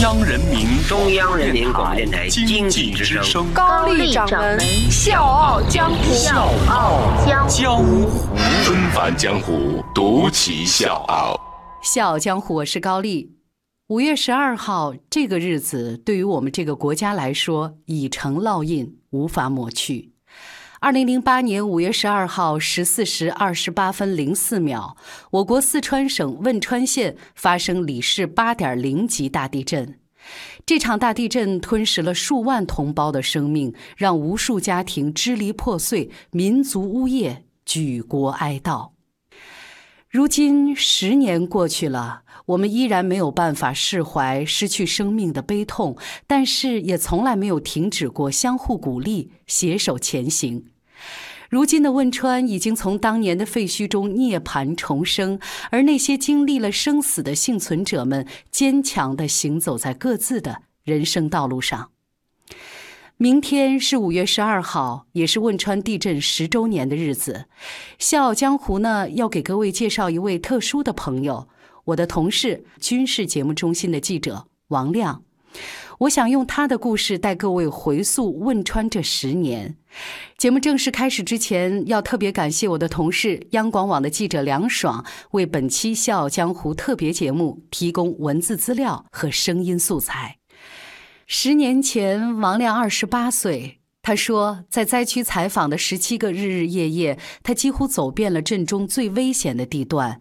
央人民中央人民广播电台经济之声高丽掌门笑傲江湖，笑傲江湖江湖纷繁江湖，独骑笑傲。笑傲江湖，我是高丽。五月十二号这个日子，对于我们这个国家来说，已成烙印，无法抹去。二零零八年五月十二号十四时二十八分零四秒，我国四川省汶川县发生里氏八点零级大地震。这场大地震吞噬了数万同胞的生命，让无数家庭支离破碎，民族呜咽，举国哀悼。如今十年过去了，我们依然没有办法释怀失去生命的悲痛，但是也从来没有停止过相互鼓励、携手前行。如今的汶川已经从当年的废墟中涅槃重生，而那些经历了生死的幸存者们，坚强地行走在各自的人生道路上。明天是五月十二号，也是汶川地震十周年的日子。笑傲江湖呢，要给各位介绍一位特殊的朋友，我的同事，军事节目中心的记者王亮。我想用他的故事带各位回溯汶川这十年。节目正式开始之前，要特别感谢我的同事央广网的记者梁爽，为本期《笑傲江湖》特别节目提供文字资料和声音素材。十年前，王亮二十八岁。他说，在灾区采访的十七个日日夜夜，他几乎走遍了震中最危险的地段：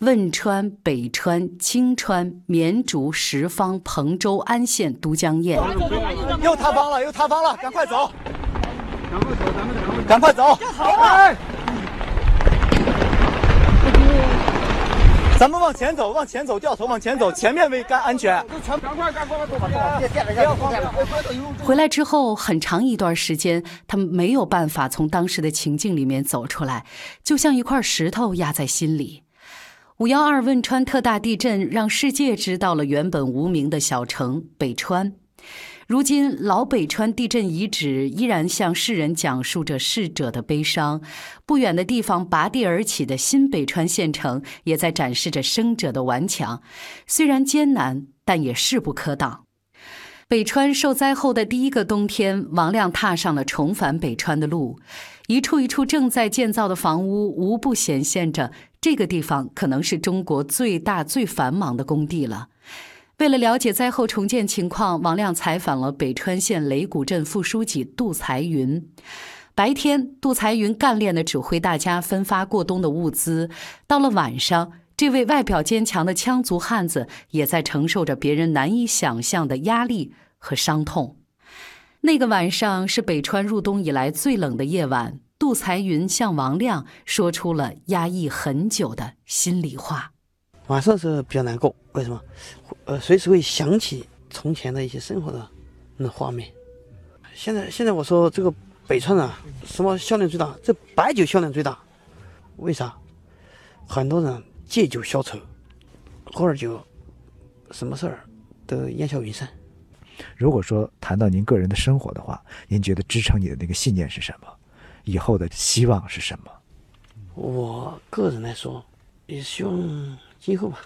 汶川、北川、青川、绵竹、什邡、彭州、安县、都江堰。又塌方了，又塌方了，赶快走！赶快走！哎！咱们往前走，往前走，掉头往前走，前面为干安全。回来之后，很长一段时间，他们没有办法从当时的情境里面走出来，就像一块石头压在心里。五幺二汶川特大地震让世界知道了原本无名的小城北川。如今，老北川地震遗址依然向世人讲述着逝者的悲伤。不远的地方，拔地而起的新北川县城也在展示着生者的顽强。虽然艰难，但也势不可挡。北川受灾后的第一个冬天，王亮踏上了重返北川的路。一处一处正在建造的房屋，无不显现着这个地方可能是中国最大、最繁忙的工地了。为了了解灾后重建情况，王亮采访了北川县雷谷镇副书记杜才云。白天，杜才云干练地指挥大家分发过冬的物资。到了晚上，这位外表坚强的羌族汉子也在承受着别人难以想象的压力和伤痛。那个晚上是北川入冬以来最冷的夜晚，杜才云向王亮说出了压抑很久的心里话。晚上是比较难过，为什么？呃，随时会想起从前的一些生活的那画面。现在，现在我说这个北川啊，什么销量最大？这白酒销量最大，为啥？很多人借酒消愁，喝点酒，什么事儿都烟消云散。如果说谈到您个人的生活的话，您觉得支撑你的那个信念是什么？以后的希望是什么？我个人来说，也希望。今后吧，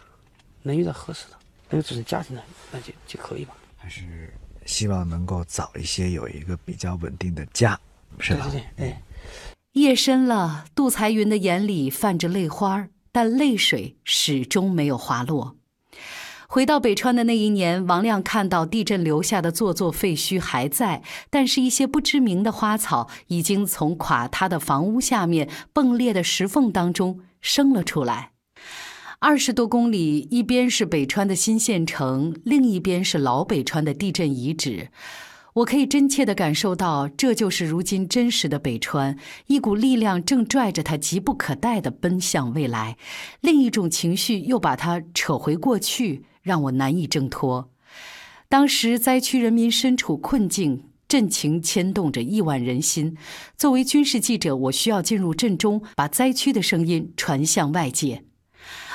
能遇到合适的，能组成家庭的，那就就可以吧。还是希望能够早一些有一个比较稳定的家，是吧？对对对，哎。夜深了，杜才云的眼里泛着泪花，但泪水始终没有滑落。回到北川的那一年，王亮看到地震留下的座座废墟还在，但是一些不知名的花草已经从垮塌的房屋下面、崩裂的石缝当中生了出来。二十多公里，一边是北川的新县城，另一边是老北川的地震遗址。我可以真切地感受到，这就是如今真实的北川。一股力量正拽着他急不可待地奔向未来，另一种情绪又把他扯回过去，让我难以挣脱。当时灾区人民身处困境，震情牵动着亿万人心。作为军事记者，我需要进入震中，把灾区的声音传向外界。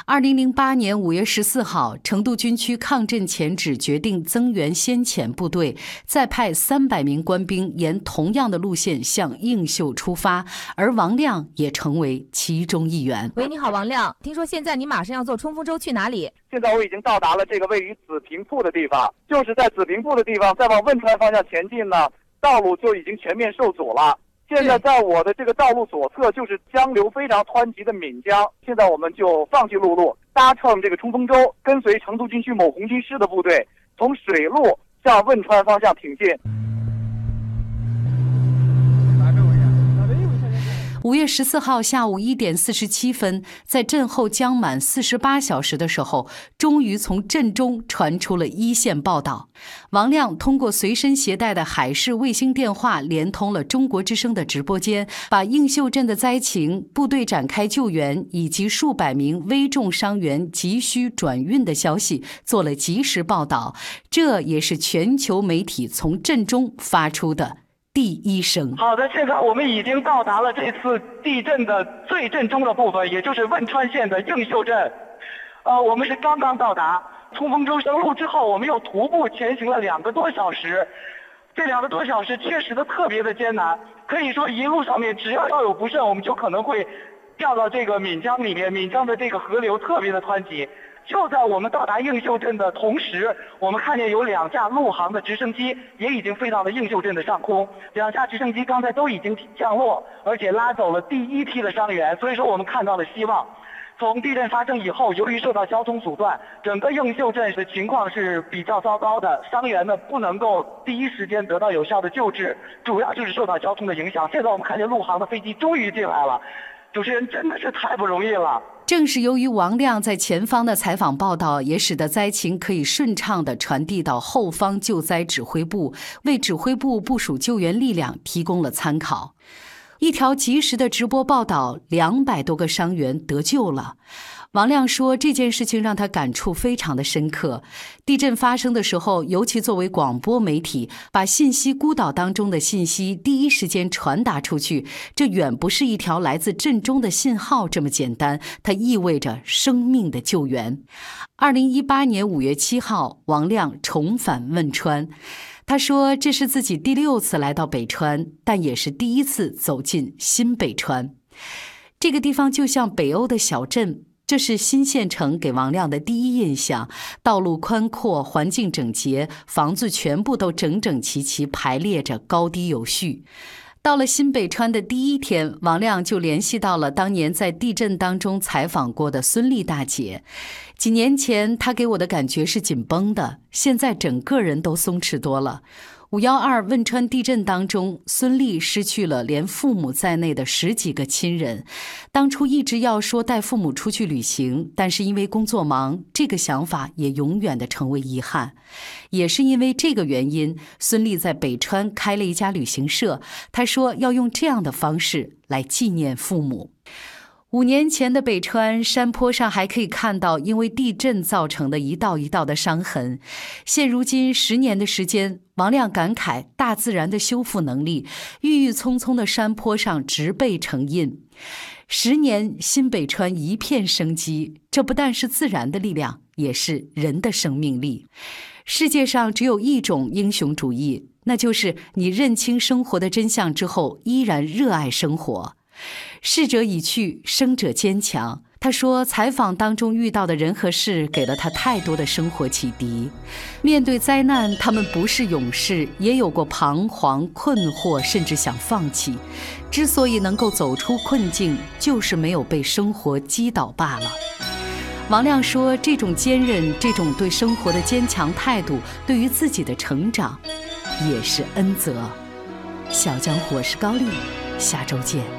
二零零八年五月十四号，成都军区抗震前指决定增援先遣部队，再派三百名官兵沿同样的路线向映秀出发，而王亮也成为其中一员。喂，你好，王亮，听说现在你马上要坐冲锋舟去哪里？现在我已经到达了这个位于紫坪铺的地方，就是在紫坪铺的地方，再往汶川方向前进呢，道路就已经全面受阻了。现在在我的这个道路左侧就是江流非常湍急的岷江。现在我们就放弃陆路，搭乘这个冲锋舟，跟随成都军区某红军师的部队，从水路向汶川方向挺进。五月十四号下午一点四十七分，在震后将满四十八小时的时候，终于从震中传出了一线报道。王亮通过随身携带的海事卫星电话，连通了中国之声的直播间，把映秀镇的灾情、部队展开救援以及数百名危重伤员急需转运的消息做了及时报道。这也是全球媒体从震中发出的。第一声。好的，现在我们已经到达了这次地震的最震中的部分，也就是汶川县的映秀镇。呃，我们是刚刚到达，冲锋舟登陆之后，我们又徒步前行了两个多小时。这两个多小时确实的特别的艰难，可以说一路上面只要稍有不慎，我们就可能会掉到这个岷江里面。岷江的这个河流特别的湍急。就在我们到达映秀镇的同时，我们看见有两架陆航的直升机也已经飞到了映秀镇的上空。两架直升机刚才都已经降落，而且拉走了第一批的伤员。所以说，我们看到了希望。从地震发生以后，由于受到交通阻断，整个映秀镇的情况是比较糟糕的，伤员呢不能够第一时间得到有效的救治，主要就是受到交通的影响。现在我们看见陆航的飞机终于进来了，主持人真的是太不容易了。正是由于王亮在前方的采访报道，也使得灾情可以顺畅地传递到后方救灾指挥部，为指挥部部署救援力量提供了参考。一条及时的直播报道，两百多个伤员得救了。王亮说：“这件事情让他感触非常的深刻。地震发生的时候，尤其作为广播媒体，把信息孤岛当中的信息第一时间传达出去，这远不是一条来自震中的信号这么简单，它意味着生命的救援。”二零一八年五月七号，王亮重返汶川，他说：“这是自己第六次来到北川，但也是第一次走进新北川。这个地方就像北欧的小镇。”这是新县城给王亮的第一印象。道路宽阔，环境整洁，房子全部都整整齐齐排列着，高低有序。到了新北川的第一天，王亮就联系到了当年在地震当中采访过的孙丽大姐。几年前，她给我的感觉是紧绷的，现在整个人都松弛多了。五幺二汶川地震当中，孙俪失去了连父母在内的十几个亲人。当初一直要说带父母出去旅行，但是因为工作忙，这个想法也永远的成为遗憾。也是因为这个原因，孙俪在北川开了一家旅行社。她说要用这样的方式来纪念父母。五年前的北川山坡上还可以看到因为地震造成的一道一道的伤痕。现如今十年的时间，王亮感慨大自然的修复能力，郁郁葱葱的山坡上植被成荫。十年新北川一片生机，这不但是自然的力量，也是人的生命力。世界上只有一种英雄主义，那就是你认清生活的真相之后，依然热爱生活。逝者已去，生者坚强。他说，采访当中遇到的人和事，给了他太多的生活启迪。面对灾难，他们不是勇士，也有过彷徨、困惑，甚至想放弃。之所以能够走出困境，就是没有被生活击倒罢了。王亮说，这种坚韧，这种对生活的坚强态度，对于自己的成长，也是恩泽。小江，我是高丽，下周见。